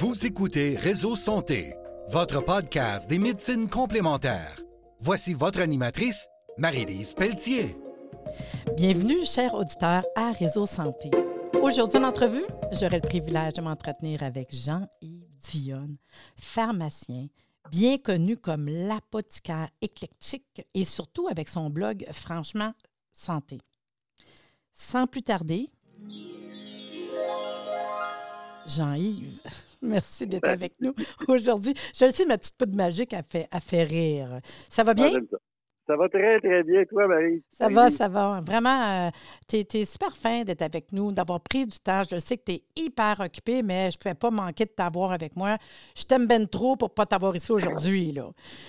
Vous écoutez Réseau Santé, votre podcast des médecines complémentaires. Voici votre animatrice, Marie-Lise Pelletier. Bienvenue, chers auditeurs, à Réseau Santé. Aujourd'hui, en entrevue, j'aurai le privilège de m'entretenir avec Jean-Yves Dionne, pharmacien, bien connu comme l'apothicaire éclectique et surtout avec son blog Franchement Santé. Sans plus tarder, Jean-Yves, merci d'être avec nous aujourd'hui. Je le sais, ma petite poudre magique a fait, a fait rire. Ça va bien? Ah, ça va très, très bien, toi, Marie. Ça va, ça va. Vraiment, euh, tu es, super fin d'être avec nous, d'avoir pris du temps. Je sais que tu es hyper occupé, mais je ne pouvais pas manquer de t'avoir avec moi. Je t'aime bien trop pour ne pas t'avoir ici aujourd'hui.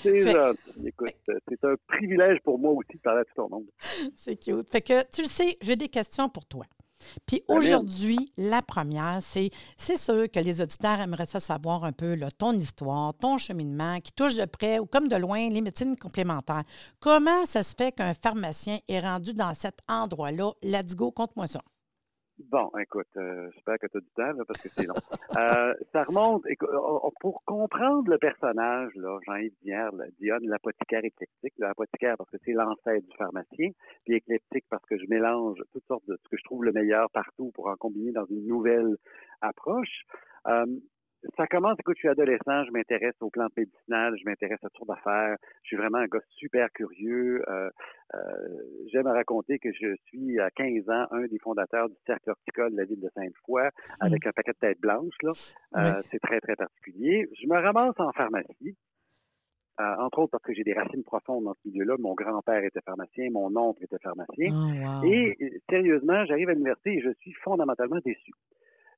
C'est ça. Écoute, c'est un privilège pour moi aussi de parler à tout ton monde. C'est cute. Fait que, tu le sais, j'ai des questions pour toi. Puis aujourd'hui, la première, c'est c'est sûr que les auditeurs aimeraient ça savoir un peu ton histoire, ton cheminement, qui touche de près ou comme de loin les médecines complémentaires. Comment ça se fait qu'un pharmacien est rendu dans cet endroit-là? Let's go, conte-moi ça. Bon, écoute, euh, j'espère que tu as du temps là, parce que c'est long. euh, ça remonte, écoute, pour comprendre le personnage, là, Jean-Yves Dionne, l'apothicaire éclectique, l'apothicaire parce que c'est l'ancêtre du pharmacien, puis éclectique parce que je mélange toutes sortes de ce que je trouve le meilleur partout pour en combiner dans une nouvelle approche. Euh, ça commence, écoute, je suis adolescent, je m'intéresse aux plantes médicinales, je m'intéresse à toutes d'affaires. Je suis vraiment un gars super curieux. Euh, euh, J'aime raconter que je suis à 15 ans un des fondateurs du cercle horticole de la ville de Sainte-Foy mmh. avec un paquet de têtes blanches. Là. Euh, C'est très, très particulier. Je me ramasse en pharmacie. Euh, entre autres parce que j'ai des racines profondes dans ce milieu-là. Mon grand-père était pharmacien, mon oncle était pharmacien. Oh, et sérieusement, j'arrive à l'université et je suis fondamentalement déçu.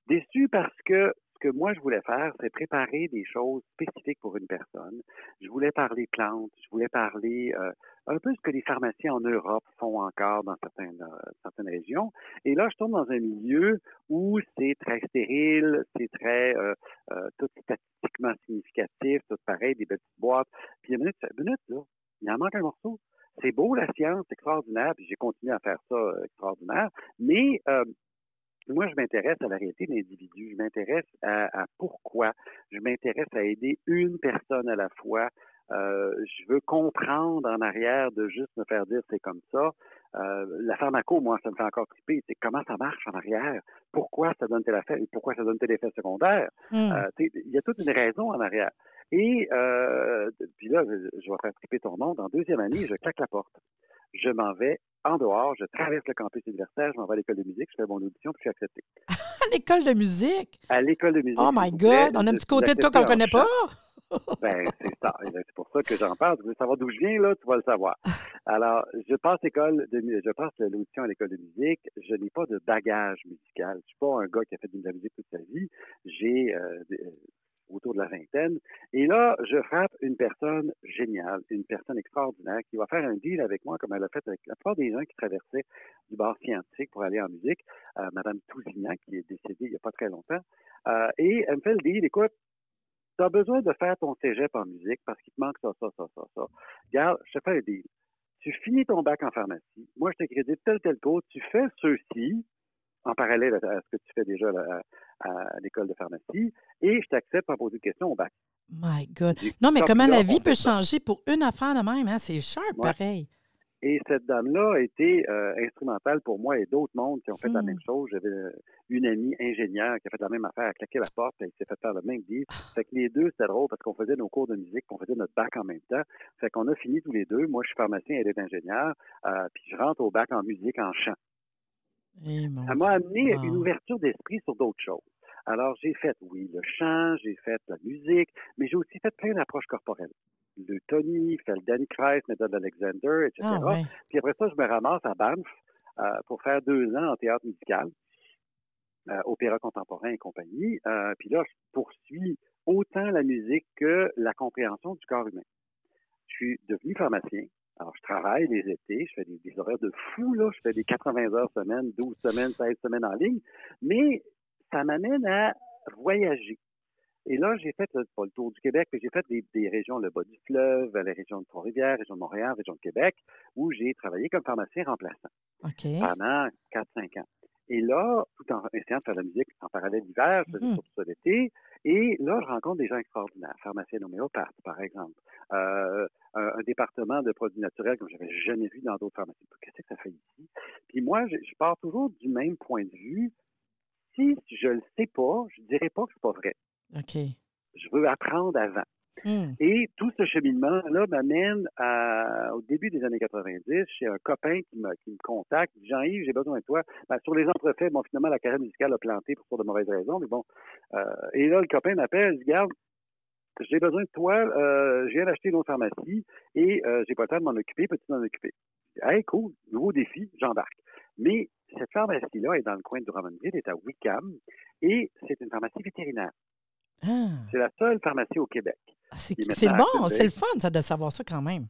Déçu parce que que moi, je voulais faire, c'est préparer des choses spécifiques pour une personne. Je voulais parler plantes, je voulais parler euh, un peu ce que les pharmaciens en Europe font encore dans certaines, euh, certaines régions. Et là, je tombe dans un milieu où c'est très stérile, c'est très euh, tout statistiquement significatif, tout pareil, des petites boîtes. Puis, une minute, une minute, là, il en manque un morceau. C'est beau, la science, extraordinaire, puis j'ai continué à faire ça extraordinaire, mais moi, je m'intéresse à la réalité de l'individu. Je m'intéresse à, pourquoi. Je m'intéresse à aider une personne à la fois. Euh, je veux comprendre en arrière de juste me faire dire c'est comme ça. Euh, la pharmaco, moi, ça me fait encore triper. C'est comment ça marche en arrière? Pourquoi ça donne tel effet? Et pourquoi ça donne tel effet secondaire? Hmm. Euh, il y a toute une raison en arrière. Et puis là, je vais faire triper ton nom. Dans deuxième année, je claque la porte je m'en vais en dehors, je traverse le campus universitaire, je m'en vais à l'école de musique, je fais mon audition, puis je suis accepté. à l'école de musique? À l'école de musique. Oh my God! On a un petit côté de toi qu'on ne connaît pas? ben, c'est ça. C'est pour ça que j'en parle. Tu veux savoir d'où je viens, là, tu vas le savoir. Alors, je passe l'école de je passe l'audition à l'école de musique. Je n'ai pas de bagage musical. Je suis pas un gars qui a fait de la musique toute sa vie. J'ai euh, autour de la vingtaine. Et là, je frappe une personne géniale, une personne extraordinaire qui va faire un deal avec moi, comme elle a fait avec la plupart des gens qui traversaient du bar scientifique pour aller en musique, euh, Madame Tousignan, qui est décédée il n'y a pas très longtemps. Euh, et elle me fait le deal, écoute, tu as besoin de faire ton cégep en musique parce qu'il te manque ça, ça, ça, ça, ça. Regarde, je te fais un deal. Tu finis ton bac en pharmacie. Moi, je te crédite tel, tel cours. Tu fais ceux-ci en parallèle à ce que tu fais déjà à, l'école de pharmacie, et je t'accepte pour poser des questions au bac. My God. Non, mais comment la vie peut changer pour une affaire de même, hein? C'est sharp, pareil. Et cette dame-là a été euh, instrumentale pour moi et d'autres mondes qui ont fait la hmm. même chose. J'avais une amie ingénieure qui a fait la même affaire, a claqué la porte, et s'est fait faire le même deal. Ah. Fait que les deux, c'était drôle parce qu'on faisait nos cours de musique, on faisait notre bac en même temps. Fait qu'on a fini tous les deux. Moi, je suis pharmacien, elle est ingénieure. Euh, puis je rentre au bac en musique, en chant. Eh, ça m'a amené une ouverture d'esprit sur d'autres choses. Alors, j'ai fait, oui, le chant, j'ai fait la musique, mais j'ai aussi fait plein d'approches corporelles. Le Tony, Feldenkrais, méthode Alexander, etc. Ah, Puis après ça, je me ramasse à Banff euh, pour faire deux ans en théâtre musical, euh, opéra contemporain et compagnie. Euh, puis là, je poursuis autant la musique que la compréhension du corps humain. Je suis devenu pharmacien, alors, je travaille les étés, je fais des, horaires de fou, là. Je fais des 80 heures semaine, 12 semaines, 16 semaines en ligne. Mais ça m'amène à voyager. Et là, j'ai fait pas le tour du Québec, mais j'ai fait des, régions, le bas du fleuve, les régions de Trois-Rivières, région de Montréal, région de Québec, où j'ai travaillé comme pharmacien remplaçant pendant 4-5 ans. Et là, tout en essayant de faire de la musique en parallèle d'hiver, je faisais mmh. ça l'été. Et là, je rencontre des gens extraordinaires, pharmaciens homéopathes, par exemple, euh, un, département de produits naturels comme je n'avais jamais vu dans d'autres pharmacies. Qu'est-ce que ça fait ici? Puis moi, je, pars toujours du même point de vue. Si je le sais pas, je dirais pas que c'est pas vrai. OK. Je veux apprendre avant. Hmm. Et tout ce cheminement-là m'amène au début des années 90 chez un copain qui me, qui me contacte, Jean-Yves, j'ai besoin de toi. Ben, sur les entrefaits, bon, finalement, la carrière musicale a planté pour, de mauvaises raisons, mais bon. Euh, et là, le copain m'appelle, il dit, regarde, j'ai besoin de toi, euh, je viens d'acheter une autre pharmacie et euh, j'ai pas le temps de m'en occuper, peux-tu m'en occuper? Hey, cool, nouveau défi, j'embarque. Mais cette pharmacie-là est dans le coin de Drummondville, est à Wickham, et c'est une pharmacie vétérinaire. Ah. C'est la seule pharmacie au Québec. Ah, c'est le bon, c'est le fun, ça, de savoir ça quand même.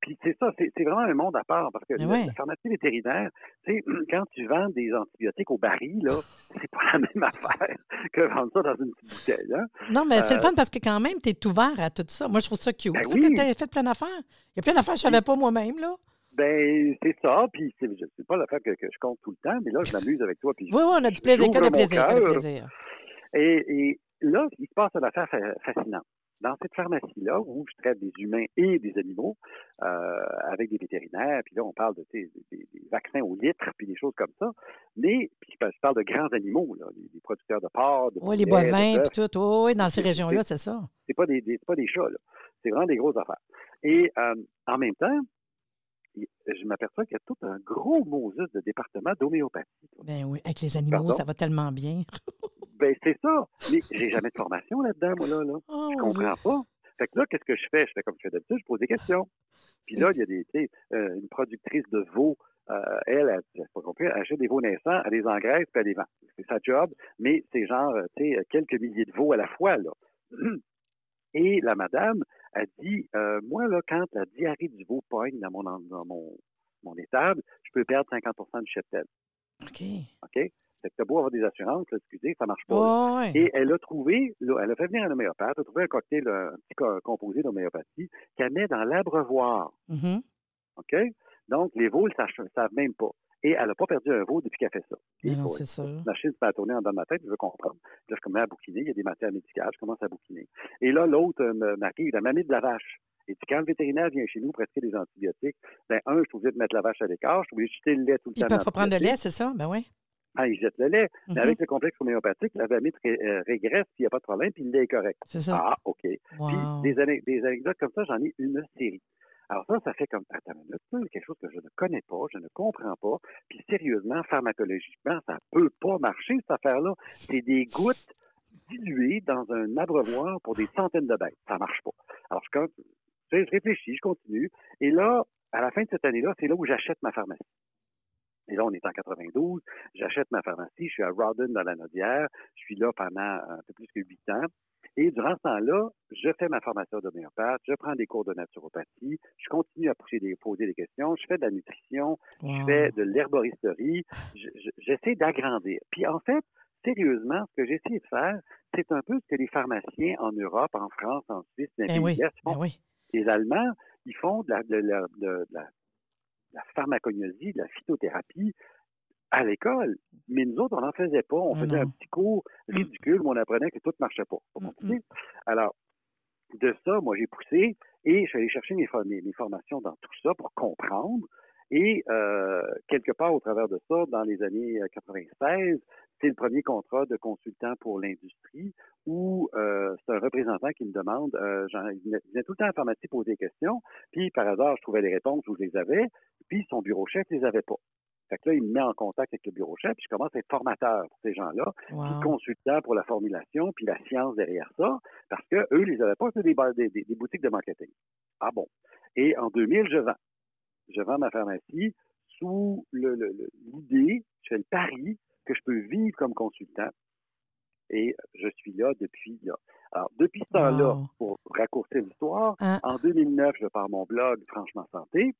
Puis c'est ça, c'est vraiment un monde à part parce que la, pharmacie vétérinaire, tu sais, quand tu vends des antibiotiques au baril, là, c'est pas la même affaire que vendre ça dans une petite bouteille. Hein. Non, mais c'est le euh, fun parce que quand même, tu es ouvert à tout ça. Moi, je trouve ça cute. Ben oui. tu as fait plein d'affaires. Il y a plein d'affaires que je ne savais pas moi-même, là. Ben, c'est ça. Puis, c'est pas l'affaire que, que, je compte tout le temps, mais là, je m'amuse avec toi. Puis oui, oui, on a du plaisir, que de plaisir, que de plaisir. Et, et, là, il se passe une affaire fascinante dans cette pharmacie-là, où je traite des humains et des animaux euh, avec des vétérinaires, puis là, on parle de des, vaccins au litre, puis des choses comme ça. Mais, puis je parle de grands animaux, là, des, producteurs de porc, de Oui, les bovins, puis tout. oui, dans ces régions-là, c'est ça. C'est pas des, pas des chats, là. C'est vraiment des grosses affaires. Et euh, en même temps, je m'aperçois qu'il y a tout un gros Moses de département d'homéopathie. Ben oui, avec les animaux, ça va tellement bien. ben c'est ça. Mais j'ai jamais de formation là-dedans, moi, là. là. Oh, je comprends pas. Fait que là, qu'est-ce que je fais? Je fais comme je fais d'habitude, je pose des questions. Puis là, il y a des, euh, une productrice de veaux, euh, elle, elle, pas compris, elle achète des veaux naissants, elle les engraisse, puis elle les vend. C'est sa job, mais c'est genre, tu sais, quelques milliers de veaux à la fois, là. Et la madame a dit, euh, moi, là, quand la diarrhée du veau pogne dans mon, dans mon, mon étable, je peux perdre 50% du cheptel. OK. OK? C'est que beau avoir des assurances, là, excusez, ça marche pas. Et elle a trouvé, elle a fait venir un homéopathe, elle a trouvé un cocktail, un petit composé d'homéopathie qu'elle met dans l'abreuvoir. Mm-hmm. OK? Donc, les veaux ne savent même pas. Et elle n'a pas perdu un veau depuis qu'elle fait ça. Non, c'est ça. La machine se met à tourner en dedans de ma tête, je veux comprendre. Là, je commence à bouquiner, il y a des matières médicales, je commence à bouquiner. Et là, l'autre euh, m'arrive, la mamie de la vache. Et puis, quand le vétérinaire vient chez nous prescrire des antibiotiques, ben un, je suis obligé de mettre la vache à l'écart, je suis obligé de jeter le lait tout le temps. Il faut prendre le lait, c'est ça? Ben oui. Ah, il jette le lait. Mais mm-hmm. avec le complexe homéopathique, la vamite euh, régresse, puis il n'y a pas de problème, puis le lait est correct. C'est ça. Ah, OK. Puis des, des anecdotes comme ça, j'en ai une série. Alors ça, ça fait comme, attends une quelque chose que je ne connais pas, je ne comprends pas, puis sérieusement, pharmacologiquement, ça peut pas marcher, cette affaire-là. C'est des gouttes diluées dans un abreuvoir pour des centaines de bêtes. Ça marche pas. Alors, je, je réfléchis, je continue, et là, à la fin de cette année-là, c'est là où j'achète ma pharmacie. Et là, on est en 92. J'achète ma pharmacie. Je suis à Rawdon dans la Nodière. Je suis là pendant un peu plus que huit ans. Et durant ce temps-là, je fais ma formation d'homéopathe, je prends des cours de naturopathie, je continue à poser des, poser des questions, je fais de la nutrition, je fais de l'herboristerie, j'essaie d'agrandir. Puis en fait, sérieusement, ce que j'essaie de faire, c'est un peu ce que les pharmaciens en Europe, en France, en Suisse, dans les ben font. Ben les Allemands, ils font de la, de la, de la, la pharmacognosie, de la phytothérapie à l'école. Mais nous autres, on n'en faisait pas. On faisait un petit cours mm. ridicule où on apprenait que tout ne marchait pas. Mm, mm. Alors, de ça, moi, j'ai poussé et je suis allé chercher mes, mes, formations dans tout ça pour comprendre. Et euh, quelque part au travers de ça, dans les années 96, euh, c'est le premier contrat de consultant pour l'industrie où euh, c'est un représentant qui me demande, euh, il venait tout le temps à pharmacie poser des questions, puis par hasard, je trouvais les réponses où je les avais, puis son bureau chef les avait pas. Fait que là, il me met en contact avec le bureau chef, puis je commence à être formateur pour ces gens-là, puis consultant pour la formulation, puis la science derrière ça, parce que eux, ils n'avaient pas des, des, des, boutiques de marketing. Ah bon? Et en 2000, je vends. Je vends ma pharmacie sous l'idée, je fais le pari que je peux vivre comme consultant. Et je suis là depuis là. Alors, depuis ce temps-là, pour raccourcir l'histoire, ah. en 2009, je pars mon blog Franchement Santé.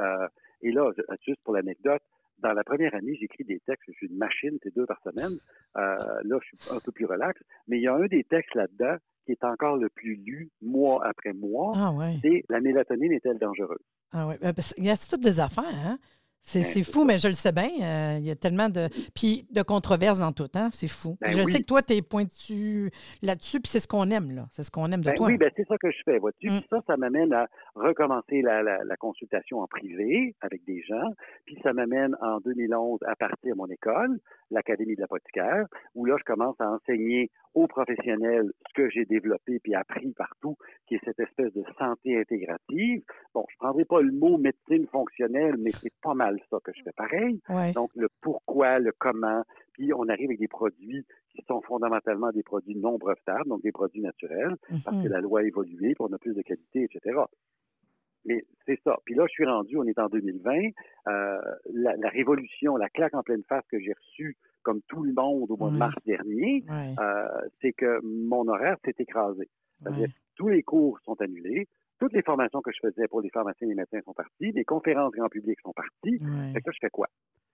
Euh, et là, juste pour l'anecdote, dans la première année, j'écris des textes, je suis une machine, c'est deux par semaine. Euh, là, je suis un peu plus relax. Mais il y a un des textes là-dedans qui est encore le plus lu mois après mois. Ah ouais. C'est La mélatonine est-elle dangereuse? Ah oui. Ben, il y a toutes des affaires, hein? C'est fou, mais je le sais bien. Euh, il y a tellement de. Puis de controverses dans tout, hein? C'est fou. Ben je oui. sais que toi, tu es pointu là-dessus, puis c'est ce qu'on aime, là. C'est ce qu'on aime de Ben toi. oui, ben c'est ça que je fais. Vois-tu? Mm. Puis Ça, ça m'amène à recommencer la, la- la consultation en privé avec des gens. Puis ça m'amène en 2011 à partir mon école, l'Académie de l'apothicaire, où là, je commence à enseigner aux professionnels ce que j'ai développé puis appris partout, qui est cette espèce de santé intégrative. Bon, je prendrai pas le mot médecine fonctionnelle, mais c'est pas mal ça que je fais pareil. Ouais. Donc, le pourquoi, le comment, puis on arrive avec des produits qui sont fondamentalement des produits non brevetables, donc des produits naturels, parce que Mhm. la loi a évolué, puis on a plus de qualité, etc. Mais c'est ça. Puis là, je suis rendu, on est en 2020, euh, la, la révolution, la claque en pleine face que j'ai reçue, comme tout le monde au mois de mars dernier, Ouais, euh, c'est que mon horaire s'est écrasé. C'est-à-dire ouais. tous les cours sont annulés, toutes les formations que je faisais pour les pharmaciens et les médecins sont parties, les conférences grand public sont parties. Fait que là, je fais quoi?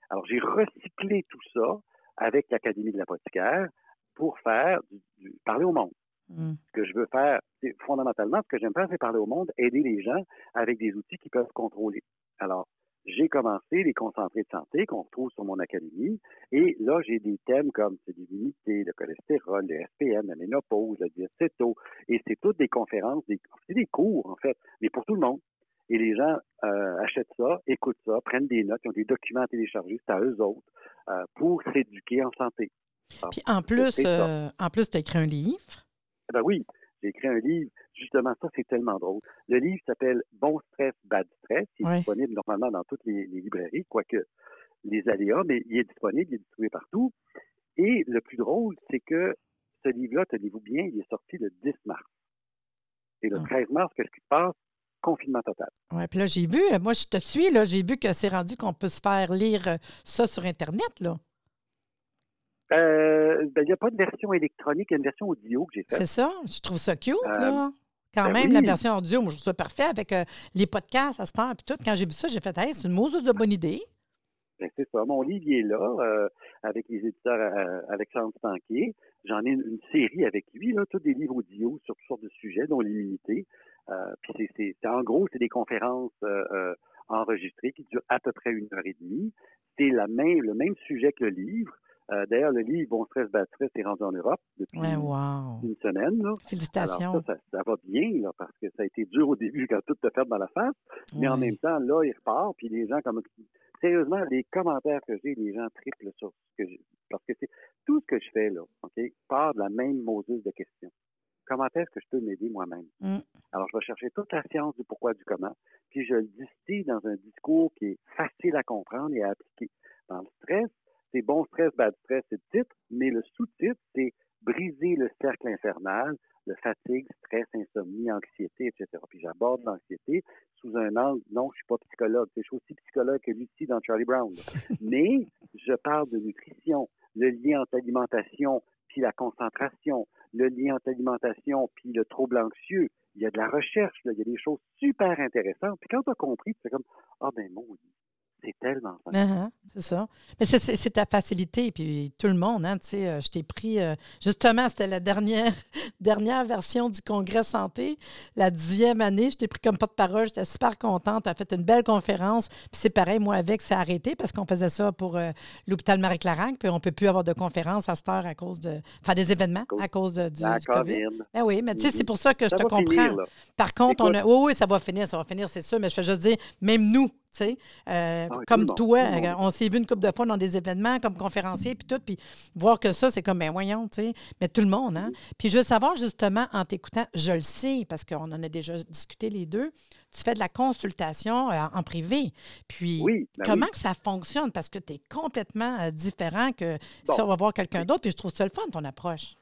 Alors, j'ai recyclé tout ça avec l'Académie de l'apothicaire pour faire du, du- parler au monde. Mm. Ce que je veux faire, c'est fondamentalement, ce que j'aime faire, c'est parler au monde, aider les gens avec des outils qu'ils peuvent contrôler. Alors, j'ai commencé les concentrés de santé qu'on retrouve sur mon académie. Et là, j'ai des thèmes comme c'est l'immunité, le cholestérol, le SPM, la ménopause, le diacéto. Et c'est toutes des conférences, des, c'est des cours, en fait, mais pour tout le monde. Et les gens euh, achètent ça, écoutent ça, prennent des notes, ils ont des documents à télécharger, c'est à eux autres, euh, pour s'éduquer en santé. Alors, Puis en plus, euh, en plus, tu as écrit un livre. Ben oui, j'ai écrit un livre. Justement, ça, c'est tellement drôle. Le livre s'appelle Bon stress, bad stress. Il est disponible normalement dans toutes les, les librairies, quoique les aléas, mais il est disponible, il est distribué partout. Et le plus drôle, c'est que ce livre-là, tenez-vous bien, il est sorti le 10 mars. Et le Ah. 13 mars, qu'est-ce qui se passe? Confinement total. Ouais, puis là, j'ai vu, moi, je te suis, là, j'ai vu que c'est rendu qu'on peut se faire lire euh, ça sur Internet, là. Euh, ben, il n'y a pas de version électronique, il y a une version audio que j'ai faite. C'est ça? Je trouve ça cute, Euh, là. Quand ben même, oui. la version audio, moi, je trouve ça parfait avec euh, les podcasts à cette heure, puis tout. Quand j'ai vu ça, j'ai fait, hey, c'est une mousse de bonne idée. Ben, c'est ça. Mon livre, il est là, euh, avec les éditeurs euh, Alexandre Stanquier. J'en ai une, une série avec lui, là, tous des livres audio sur toutes sortes de sujets, dont l'immunité. Euh, puis c'est, en gros, c'est des conférences enregistrées qui durent à peu près une heure et demie. C'est la même, le même sujet que le livre. Euh, d'ailleurs, le livre Bon stress, bad stress est rendu en Europe depuis Ouais, wow. une semaine. Là. Félicitations. Alors ça, ça, ça va bien, là, parce que ça a été dur au début quand tout te fait dans la face. Mais en même temps, là, il repart, puis les gens, comme sérieusement, les commentaires que j'ai, les gens triplent sur ce que j'ai. Parce que c'est tout ce que je fais, là, OK, part de la même Moses de questions. Comment est-ce que je peux m'aider moi-même? Mm. Alors, je vais chercher toute la science du pourquoi du comment, puis je le distille dans un discours qui est facile à comprendre et à appliquer. Dans le stress, c'est bon stress, bad stress, c'est le titre, mais le sous-titre, c'est briser le cercle infernal, le fatigue, stress, insomnie, anxiété, etc. Puis j'aborde l'anxiété sous un angle, non, je suis pas psychologue, je suis aussi psychologue que Lucie dans Charlie Brown. Mais je parle de nutrition, le lien entre l'alimentation puis la concentration, le lien entre l'alimentation puis le trouble anxieux. Il y a de la recherche, là, il y a des choses super intéressantes. Puis quand tu as compris, tu fais comme, ah ben maudit, c'est tellement ça. Uh-huh, c'est ça. Mais c'est- ta facilité, puis tout le monde, hein, tu sais, euh, je t'ai pris, euh, justement, c'était la dernière, dernière version du Congrès Santé, la dixième année, je t'ai pris comme porte-parole, j'étais super contente, tu as fait une belle conférence, puis c'est pareil, moi avec, c'est arrêté parce qu'on faisait ça pour euh, l'hôpital Marie-Clarac, puis on peut plus avoir de conférences à cette heure à cause de, enfin des événements à cause de, du, COVID. Ben oui, mais tu sais, c'est pour ça que je te comprends. finir. Par contre, on a. Oui, oui, ça va finir, ça va finir, c'est sûr, mais je veux juste dire, même nous, sais, euh, Ah comme toi, on s'est vu une couple de fois dans des événements comme conférencier, puis tout, puis voir que ça, c'est comme, ben voyons, tu sais, mais tout le monde, hein. Mm-hmm. Puis je veux savoir, justement, en t'écoutant, je le sais, parce qu'on en a déjà discuté les deux, tu fais de la consultation euh, en privé. Puis, Oui, ben comment oui. que ça fonctionne? Parce que tu es complètement euh, différent que Bon. si on va voir quelqu'un d'autre, puis je trouve ça le fun, ton approche.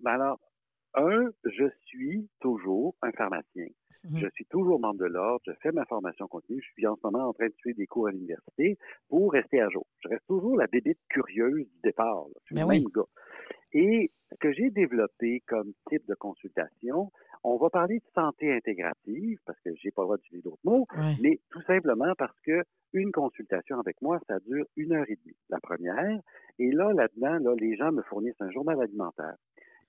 Ben alors, un, je suis toujours un pharmacien. Mhm. Je suis toujours membre de l'ordre, je fais ma formation continue, je suis en ce moment en train de suivre des cours à l'université pour rester à jour. Je reste toujours la bébite curieuse du départ. là. Je suis Ben le oui. même gars. Et ce que j'ai développé comme type de consultation, on va parler de santé intégrative, parce que j'ai pas le droit d'utiliser d'autres mots, mais tout simplement parce que une consultation avec moi, ça dure une heure et demie, la première. Et là, là-dedans, là, les gens me fournissent un journal alimentaire.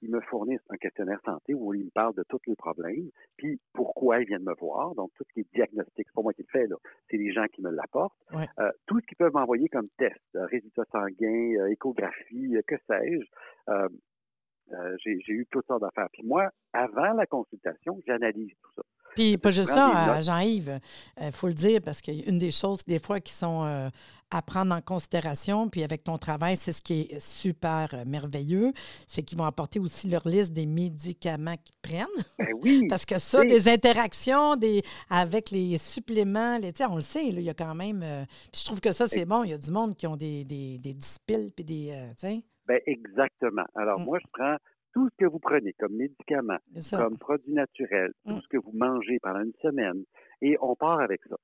Ils me fournissent un questionnaire santé où ils me parlent de tous les problèmes, puis pourquoi ils viennent me voir. Donc, tout ce qui est diagnostic, c'est pas moi qui le fais, là. C'est les gens qui me l'apportent. Euh, tout ce qu'ils peuvent m'envoyer comme test, euh, résultats sanguins, euh, échographie, que sais-je. j'ai eu toutes sortes d'affaires. Puis moi, avant la consultation, j'analyse tout ça. Puis pas juste ça, Jean-Yves, il faut le dire, parce qu'une des choses, des fois, qui sont à prendre en considération, puis avec ton travail, c'est ce qui est super euh, merveilleux, c'est qu'ils vont apporter aussi leur liste des médicaments qu'ils prennent. Ben oui. Parce que ça, des interactions des, avec les suppléments, les, on le sait, il y a quand même. Euh, je trouve que ça, c'est bon. Il y a du monde qui ont des, des, des dispiles, puis des. Euh, ben exactement. Alors, mm. moi, je prends tout ce que vous prenez comme médicaments, comme produits naturels, tout mm. ce que vous mangez pendant une semaine, et on part avec ça.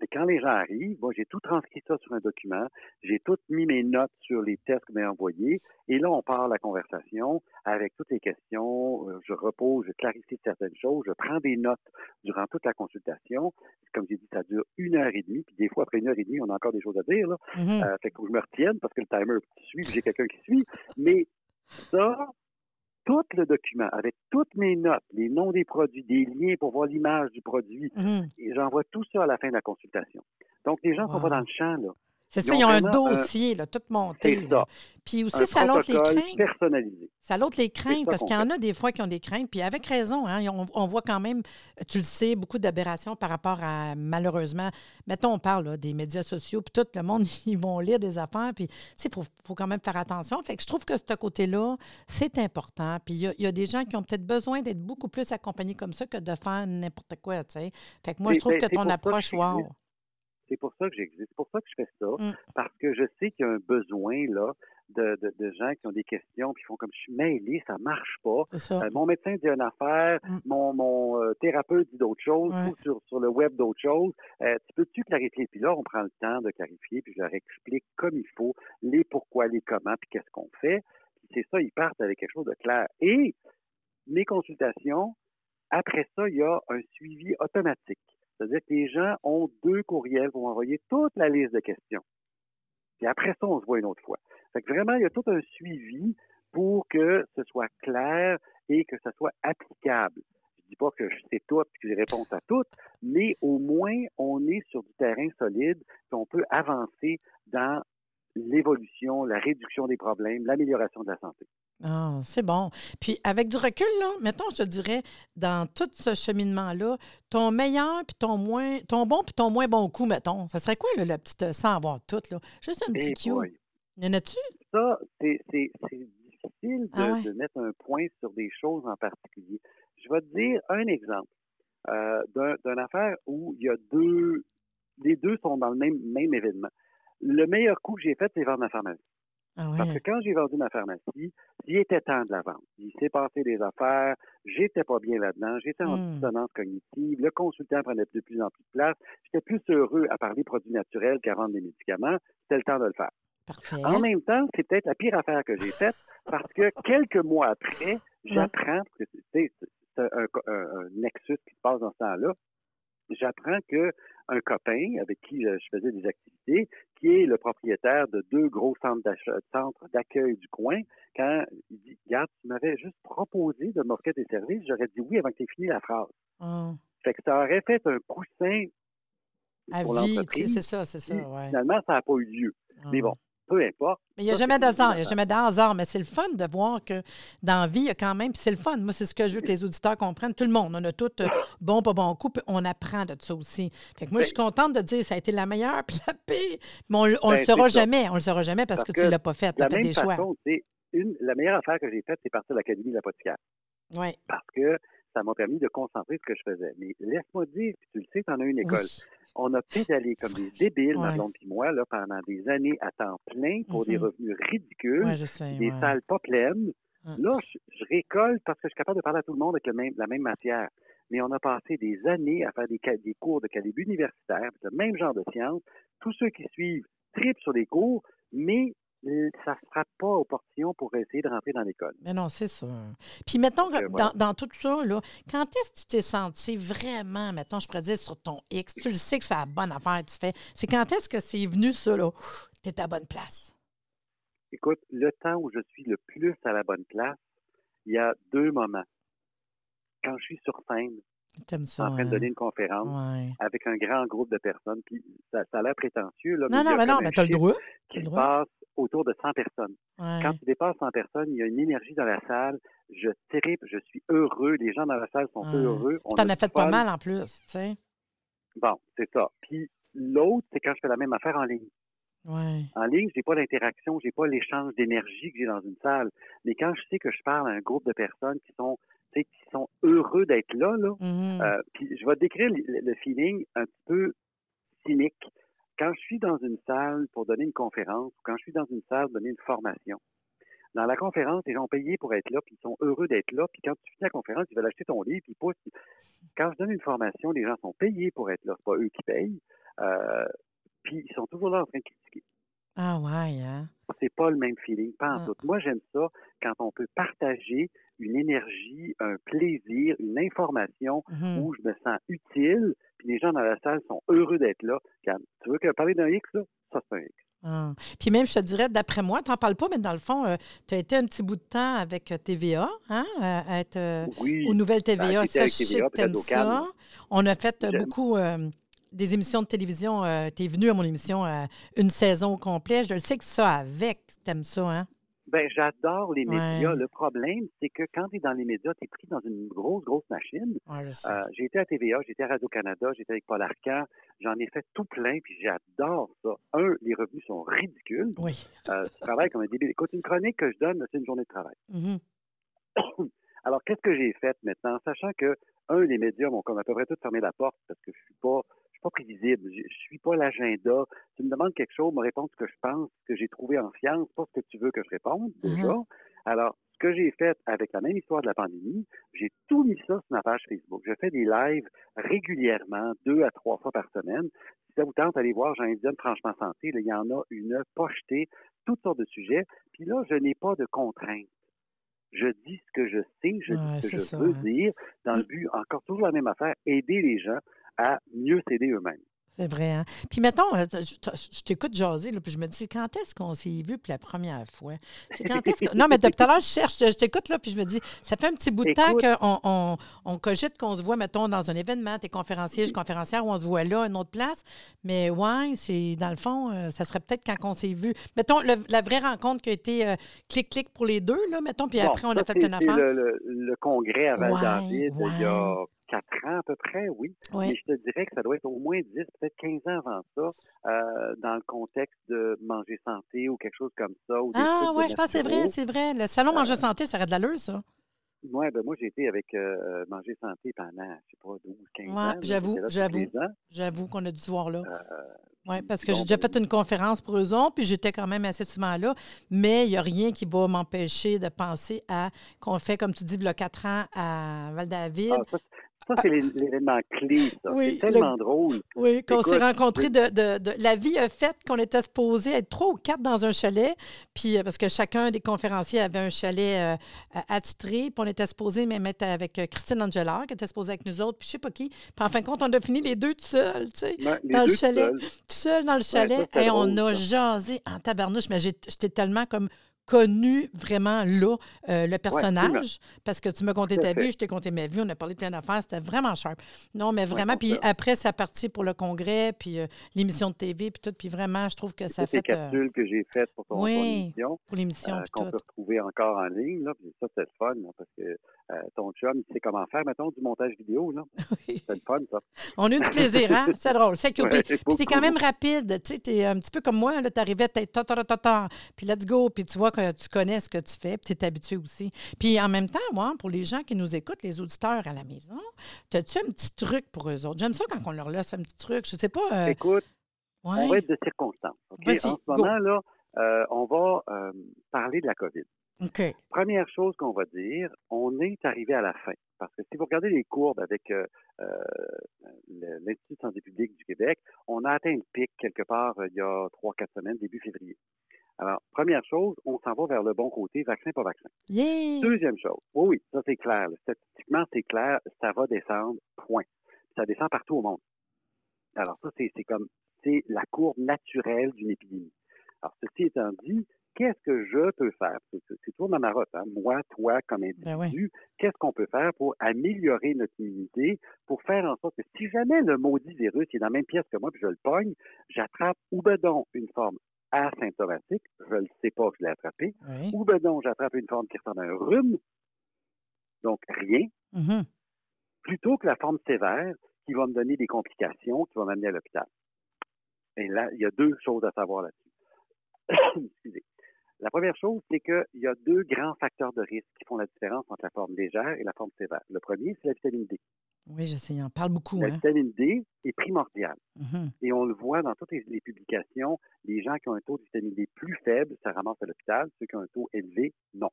Et quand les gens arrivent, moi, j'ai tout transcrit ça sur un document, j'ai tout mis mes notes sur les tests que j'ai envoyés, et là, on part la conversation avec toutes les questions, euh, je repose, je clarifie certaines choses, je prends des notes durant toute la consultation. Comme j'ai dit, ça dure une heure et demie, puis des fois, après une heure et demie, on a encore des choses à dire, là. Mm-hmm. Euh, fait que je me retienne parce que le timer suit, j'ai quelqu'un qui suit. Mais ça, tout le document avec toutes mes notes, les noms des produits, des liens pour voir l'image du produit. Mhm. Et j'envoie tout ça à la fin de la consultation. Donc, les gens ne sont pas dans le champ, là. C'est ça, ils ont un dossier, là, tout monté. Ça. Puis aussi, ça l'autre les craintes. Ça l'autre les craintes, parce qu'il y en a des fois qui ont des craintes, puis avec raison, hein, on, voit quand même, tu le sais, beaucoup d'aberrations par rapport à, malheureusement, mettons, on parle des médias sociaux, puis tout le monde, ils vont lire des affaires, puis, tu sais, il faut, faut, quand même faire attention. Fait que je trouve que ce côté-là, c'est important. Puis il y, a des gens qui ont peut-être besoin d'être beaucoup plus accompagnés comme ça que de faire n'importe quoi, tu sais. Fait que moi, je trouve ben, que ton approche, wow. C'est pour ça que j'existe. C'est pour ça que je fais ça. Mm. Parce que je sais qu'il y a un besoin, là, de, de, gens qui ont des questions puis font comme je suis mêlé, ça marche pas. Euh, mon médecin dit une affaire, mm. mon, mon euh, thérapeute dit d'autres choses, ou sur, sur le web d'autres choses. Euh, tu peux-tu clarifier? Puis là, on prend le temps de clarifier, puis je leur explique comme il faut les pourquoi, les comment, puis qu'est-ce qu'on fait. Puis c'est ça, ils partent avec quelque chose de clair. Et mes consultations, après ça, il y a un suivi automatique. C'est-à-dire que les gens ont deux courriels pour envoyer toute la liste de questions. Puis après ça, on se voit une autre fois. Fait que vraiment, il y a tout un suivi pour que ce soit clair et que ce soit applicable. Je dis pas que je sais tout et que j'ai réponse à toutes, mais au moins, on est sur du terrain solide, qu'on peut avancer dans l'évolution, la réduction des problèmes, l'amélioration de la santé. Ah, c'est bon. Puis avec du recul, là, mettons, je te dirais, dans tout ce cheminement-là, ton meilleur puis ton moins, ton bon puis ton moins bon coup, mettons, ça serait quoi, là, la petite, sans avoir tout, là? Juste un petit cue. Y en a-tu? Ça, c'est difficile ah de, mettre un point sur des choses en particulier. Je vais te dire un exemple euh, d'une affaire où il y a deux, les deux sont dans le même, même événement. Le meilleur coup que j'ai fait, c'est vendre ma pharmacie. Ah Parce que quand j'ai vendu ma pharmacie, il était temps de la vendre. Il s'est passé des affaires, j'étais pas bien là-dedans, j'étais en hmm. dissonance cognitive, le consultant prenait de plus en plus de place, j'étais plus heureux à parler produits naturels qu'à vendre des médicaments, c'était le temps de le faire. En même temps, c'est peut-être la pire affaire que j'ai faite parce que quelques mois après, j'apprends, que c'est un, un, nexus qui se passe dans ce temps-là, j'apprends que un copain avec qui je faisais des activités, qui est le propriétaire de deux gros centres d'accueil du coin, quand il dit Regarde, tu m'avais juste proposé de m'offrir des services, j'aurais dit oui avant que tu aies fini la phrase. Oh. Fait que ça aurait fait un coussin à pour l'entreprise. C'est ça, c'est ça. Finalement, ça n'a pas eu lieu. Mais ah. bon, peu importe. Mais il n'y a jamais d'hasard, il n'y a jamais d'hasard, mais c'est le fun de voir que dans la vie, il y a quand même, puis c'est le fun. Moi, c'est ce que je veux que les auditeurs comprennent. Tout le monde, on a tout euh, bon, pas bon coup, puis on apprend de ça aussi. Fait que moi, je suis ben contente de dire que ça a été la meilleure, puis la pire, mais on, ne le ben, saura jamais, on le saura jamais parce, que, tu ne l'as pas fait, tu as fait des choix. Une, la meilleure affaire que j'ai faite, c'est partir de l'Académie de l'apothicaire. Oui. Parce que ça m'a permis de concentrer ce que je faisais. Mais laisse-moi dire, puis tu le sais, tu en as une école on a pédalé comme des débiles, ma blonde et moi, là, pendant des années à temps plein pour des mhm. revenus ridicules, des salles pas pleines. Là, je, récolte parce que je suis capable de parler à tout le monde avec la même matière. Mais on a passé des années à faire des, des cours de calibre universitaire, le même genre de sciences. Tous ceux qui suivent tripent sur les cours, mais ça ne sera pas au portillon pour essayer de rentrer dans l'école. Mais non, c'est ça. Puis, mettons, dans, tout ça, là, quand est-ce que tu t'es senti vraiment, mettons, je pourrais dire sur ton X, tu le sais que c'est la bonne affaire que tu fais, c'est quand est-ce que c'est venu ça, là, tu es à bonne place? Écoute, le temps où je suis le plus à la bonne place, il y a deux moments. Quand je suis sur scène, ça, en train de hein? donner une conférence avec un grand groupe de personnes, puis ça, a l'air prétentieux. Là, non, mais non, mais non, mais tu as le droit. Qui se passe autour de 100 personnes. Quand tu dépasses 100 personnes, il y a une énergie dans la salle. Je tripe, je suis heureux. Les gens dans la salle sont heureux. Tu en as fait pas mal en plus, tu sais. Bon, c'est ça. Puis l'autre, c'est quand je fais la même affaire en ligne. En ligne, j'ai pas l'interaction, j'ai pas l'échange d'énergie que j'ai dans une salle. Mais quand je sais que je parle à un groupe de personnes qui sont qui sont heureux d'être là, là mm-hmm. euh, puis je vais décrire le, feeling un petit peu cynique. Quand je suis dans une salle pour donner une conférence ou quand je suis dans une salle pour donner une formation, dans la conférence, les gens ont payé pour être là, puis ils sont heureux d'être là, puis quand tu finis la conférence, ils veulent acheter ton livre, puis ils poussent. Quand je donne une formation, les gens sont payés pour être là, c'est pas eux qui payent. Euh, puis ils sont toujours là en train de critiquer. Ah ouais, hein? C'est pas le même feeling, pas en Ah. tout. Moi, j'aime ça quand on peut partager une énergie, un plaisir, une information Mhm. où je me sens utile, puis les gens dans la salle sont heureux d'être là. Quand tu veux que parler d'un X, là? Ça, c'est un X. Ah. Puis même, je te dirais, d'après moi, tu n'en parles pas, mais dans le fond, tu as été un petit bout de temps avec euh, TVA, hein, euh, à être euh, Oui. aux nouvelles TVA. Ben, ça, avec je sais TVA, que au ça. On a fait euh, beaucoup euh, des émissions de télévision. tu es venu à mon émission euh, une saison au complet. Je le sais que ça, avec, t'aimes ça, hein? Ben, j'adore les médias. Ouais. Le problème, c'est que quand tu es dans les médias, tu es pris dans une grosse, grosse machine. Ouais, je. Euh, j'ai été à TVA, j'ai été à Radio-Canada, j'ai été avec Paul Arcand. J'en ai fait tout plein, puis j'adore ça. Un, les revenus sont ridicules. oui. Euh, tu travailles comme un débile. Écoute, une chronique que je donne, c'est une journée de travail. Mhm. Alors, qu'est-ce que j'ai fait maintenant? Sachant que, un, les médias m'ont comme à peu près tout fermé la porte parce que je suis pas, je suis pas prévisible. Je, je suis pas l'agenda. Tu me demandes quelque chose, me répondre ce que je pense, ce que j'ai trouvé en science, pas ce que tu veux que je réponde, déjà. Alors, ce que j'ai fait avec la même histoire de la pandémie, j'ai tout mis ça sur ma page Facebook. Je fais des lives régulièrement, deux à trois fois par semaine. Si ça vous tente, allez voir Jean Indienne Franchement Santé. là, il y en a une pochetée, toutes sortes de sujets. Puis là, je n'ai pas de contraintes. Je dis ce que je sais, je Ouais, dis ce que je ça, veux hein. dire, dans le but, encore toujours la même affaire, aider les gens à mieux s'aider eux-mêmes. C'est vrai, hein? Puis mettons, euh, je, t'écoute jaser, là, puis je me dis, quand est-ce qu'on s'est vu pour la première fois? C'est quand que... Non, mais depuis tout à l'heure, je cherche, je t'écoute, là, puis je me dis, ça fait un petit bout de temps qu'on on, on cogite qu'on se voit, mettons, dans un événement, t'es conférencier, je suis conférencière, ou on se voit là, à une autre place. Mais ouais, c'est, dans le fond, euh, ça serait peut-être quand on s'est vu. Mettons, le- la vraie rencontre qui a été euh, clic-clic pour les deux, là, mettons, puis Bon, après, on ça, a fait une affaire. Le, le- le congrès à Val-David, Ouais, il y a quatre ans à peu près, oui. Ouais. Mais je te dirais que ça doit être au moins 10, peut-être 15 ans avant ça, euh, dans le contexte de manger santé ou quelque chose comme ça. Ou des Ah, ouais, je pense que c'est vrai, c'est vrai. Le salon Manger Euh, Santé, ça aurait de l'allure, ça. Ouais, ben moi, j'ai été avec euh, Manger Santé pendant, je sais pas, 12, 15 Ouais, ans. j'avoue, j'avoue. J'avoue qu'on a dû se voir là. Euh, Oui, parce que j'ai déjà fait une conférence pour eux autres, puis j'étais quand même assez souvent là. Mais il n'y a rien qui va m'empêcher de penser à qu'on fait, comme tu dis, il y a quatre ans à Val-David. ah, ça, c'est l'é- l'événement clé, ça. Oui, c'est tellement drôle. oui, qu'on s'est rencontrés de, de- de- La vie a fait qu'on était supposé être trois ou quatre dans un chalet, puis euh, parce que chacun des conférenciers avait un chalet euh, attitré, puis on était supposé même être avec euh, Christine Angela, qui était supposée avec nous autres, puis je sais pas qui. Puis en fin de compte, on a fini les deux tout seuls, tu sais. Dans le chalet. tout seul dans le chalet et on a ça. jasé en tabarnouche, mais j'étais tellement comme connu vraiment là euh, le personnage parce que tu m'as à ta vie, je t'ai conté ma vie, on a parlé de plein d'affaires, c'était vraiment sharp. Non, mais vraiment, c'est puis après, ça parti pour le congrès, puis euh, l'émission de TV, puis tout, puis vraiment, je trouve que ça les fait euh, capsules que j'ai faites pour ton, oui, émission. pour l'émission, qu'on peut retrouver encore en ligne. Là. Puis ça, c'est le fun, là, parce que ton chum, il sait comment faire, mettons, du montage vidéo. Là. Oui. C'est le fun, ça. On a eu du plaisir, hein? C'est drôle, c'est. Ouais, t'es quand même rapide, tu sais, t'es un petit peu comme moi, là, t'arrivais, t'es ta ta ta ta ta, puis let's go, puis tu vois que tu connais ce que tu fais, puis t'es habitué aussi. Puis en même temps, moi, pour les gens qui nous écoutent, les auditeurs à la maison, as-tu un petit truc pour eux autres? J'aime ça quand on leur laisse un petit truc, je sais pas. euh, Écoute, ouais. on va être de circonstances. OK? Vas-y, En ce moment, là, euh, on va euh, parler de la COVID. Première chose qu'on va dire, on est arrivé à la fin. Parce que si vous regardez les courbes avec euh, euh, l'Institut de santé publique du Québec, on a atteint le pic quelque part euh, il y a trois, quatre semaines, début février. Alors, première chose, on s'en va vers le bon côté, vaccin, pas vaccin. Yeah! Deuxième chose, oui, oui, ça c'est clair. Statistiquement, c'est clair, ça va descendre, point. Ça descend partout au monde. Alors ça, c'est c'est comme, c'est la courbe naturelle d'une épidémie. Alors, ceci étant dit, qu'est-ce que je peux faire? C'est toujours ma marotte, hein? Moi, toi, comme Ben individu, qu'est-ce qu'on peut faire pour améliorer notre immunité, pour faire en sorte que si jamais le maudit virus est dans la même pièce que moi puis je le pogne, j'attrape ou ben donc une forme asymptomatique, je ne sais pas que je l'ai attrapé, Oui. ou ben donc j'attrape une forme qui ressemble à un rhume, donc rien, Mhm. plutôt que la forme sévère qui va me donner des complications, qui va m'amener à l'hôpital. Et là, il y a deux choses à savoir là-dessus. Excusez. La première chose, c'est qu'il y a deux grands facteurs de risque qui font la différence entre la forme légère et la forme sévère. Le premier, c'est la vitamine D. Oui, je sais, il en parle beaucoup. La Hein? vitamine D est primordiale. Mhm. Et on le voit dans toutes les, les publications, les gens qui ont un taux de vitamine D plus faible, ça ramasse à l'hôpital. Ceux qui ont un taux élevé, non.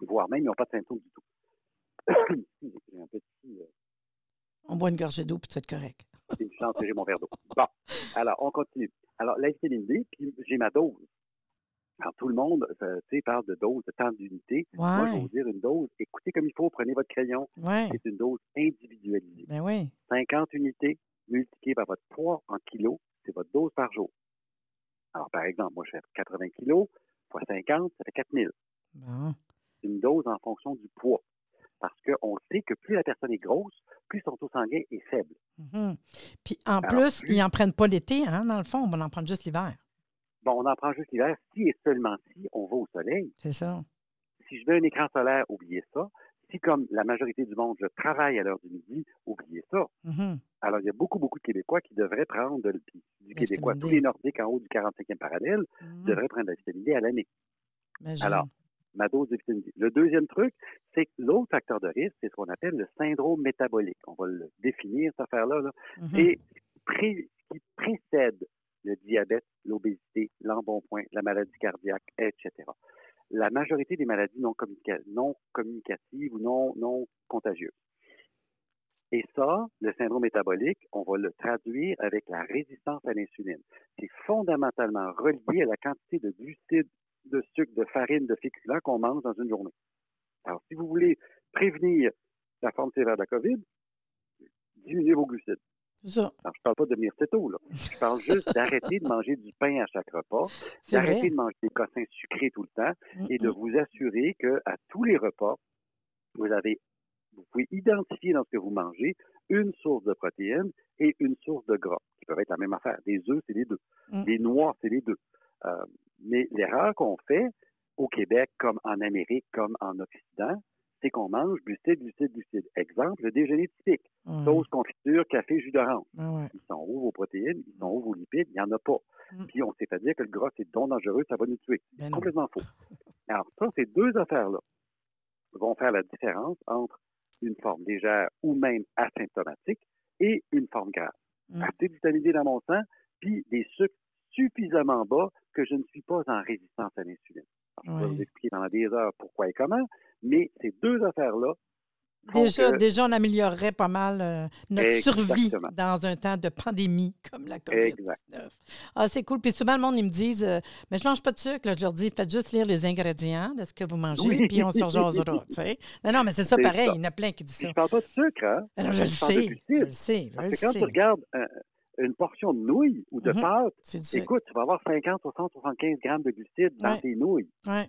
Voire même, ils n'ont pas de symptômes du tout. J'ai un petit... euh, On boit une gorgée d'eau, puis être correct. C'est une chance que j'ai mon verre d'eau. Bon, alors, on continue. Alors, la vitamine D, puis j'ai ma dose. Tout le monde, tu sais, parle de dose, de temps d'unité. Moi, je vais Ouais, vous dire une dose. Écoutez comme il faut, prenez votre crayon. ouais. C'est une dose individualisée. Ben oui. 50 unités multipliées par votre poids en kilos, c'est votre dose par jour. Alors, par exemple, moi, je fais 80 kilos, fois 50, ça fait 4000. Bon. C'est une dose en fonction du poids. Parce qu'on sait que plus la personne est grosse, plus son taux sanguin est faible. Mhm. Puis en Alors, plus, plus- ils n'en prennent pas l'été, hein, dans le fond. On va en prendre juste l'hiver. Bon, on en prend juste l'hiver si et seulement si on va au soleil. C'est ça. Si je veux un écran solaire, oubliez ça. Si, comme la majorité du monde, je travaille à l'heure du midi, oubliez ça. Mhm. Alors, il y a beaucoup, beaucoup de Québécois qui devraient prendre du La Québécois, tous les Nordiques en haut du 45e parallèle, Mhm. devraient prendre la vitamine D à l'année. Alors, ma dose de vitamine D. Le deuxième truc, c'est que l'autre facteur de risque, c'est ce qu'on appelle le syndrome métabolique. On va le définir, cette affaire-là. là. Mhm. Et pré- qui précède le diabète, l'obésité, l'embonpoint, la maladie cardiaque, etc. La majorité des maladies non, communica- non communicatives ou non, non contagieuses. Et ça, le syndrome métabolique, on va le traduire avec la résistance à l'insuline. C'est fondamentalement relié à la quantité de glucides, de sucre, de farine, de féculents qu'on mange dans une journée. Alors, si vous voulez prévenir la forme sévère de la COVID, diminuez vos glucides. Ça. Alors, je parle pas de devenir céto, là. Je parle juste d'arrêter de manger du pain à chaque repas, d'arrêter de manger des cossins sucrés tout le temps et de Mhm. vous assurer que à tous les repas, vous avez, vous pouvez identifier dans ce que vous mangez une source de protéines et une source de gras, qui peuvent être la même affaire. Des œufs, c'est les deux. Mm. Les noix, c'est les deux. Euh, mais l'erreur qu'on fait au Québec, comme en Amérique, comme en Occident, c'est qu'on mange glucides, glucides, glucides. Exemple, le déjeuner typique. Sauce, confiture, café, jus d'orange. Ah ouais. Ils sont où vos protéines? Ils sont où vos lipides? Il n'y en a pas. Mm. Puis on s'est fait dire que le gras, c'est donc dangereux, ça va nous tuer. Ben non. Complètement faux. Alors, ça, ces deux affaires-là vont faire la différence entre une forme légère ou même asymptomatique et une forme grave. Mm. Assez de vitamine D dans mon sang, puis des sucres suffisamment bas que je ne suis pas en résistance à l'insuline. Alors, Je vais vous expliquer pendant des heures pourquoi et comment, mais ces deux affaires-là Déjà, que- déjà, on améliorerait pas mal euh, notre survie dans un temps de pandémie comme la COVID-19. Exact. Ah, c'est cool. Puis souvent, le monde, ils me disent euh, Mais je mange pas de sucre. Là, je leur dis Faites juste lire les ingrédients de ce que vous mangez, Oui. puis on se rejasera. Non, non, mais c'est ça pareil. ça. Il y en a plein qui disent ça. je parle pas de sucre, hein? Alors, je le je de sais. Je le sais. Je le quand tu regardes euh, une portion de nouilles ou de pâtes, C'est du sucre. écoute, tu vas avoir 50, 60, 75 grammes de glucides dans tes nouilles. Ouais.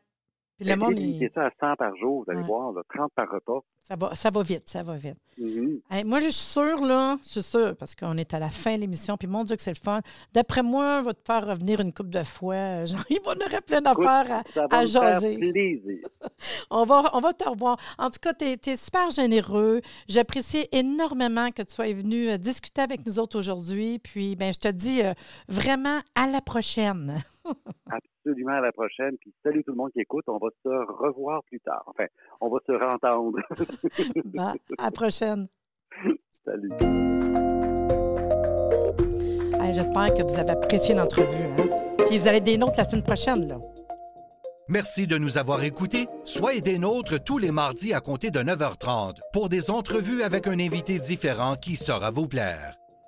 Le monde, ça à 100 par jour, vous allez Ouais. voir, là, 30 par repas. ça, va, ça va vite. Ça va vite. Mhm. Hey, moi, je suis sûre, là, je suis sûre, parce qu'on est à la fin de l'émission, puis mon Dieu que c'est le fun. D'après moi, on va te faire revenir une coupe de fois. Genre, il va en aurait plein d'affaires à, à jaser. plaisir. On va, on va te revoir. En tout cas, tu es, super généreux. J'apprécie énormément que tu sois venu euh, discuter avec nous autres aujourd'hui. Puis, ben, je te dis euh, vraiment à la prochaine. Absolument à la prochaine. Puis salut tout le monde qui écoute. On va se revoir plus tard. Enfin, on va se rentendre. Ben, à la prochaine. salut. Hey, J'espère que vous avez apprécié l'entrevue. hein. Puis, vous allez être des nôtres la semaine prochaine. Là. Merci de nous avoir écoutés. Soyez des nôtres tous les mardis à compter de 9h30 pour des entrevues avec un invité différent qui saura vous plaire.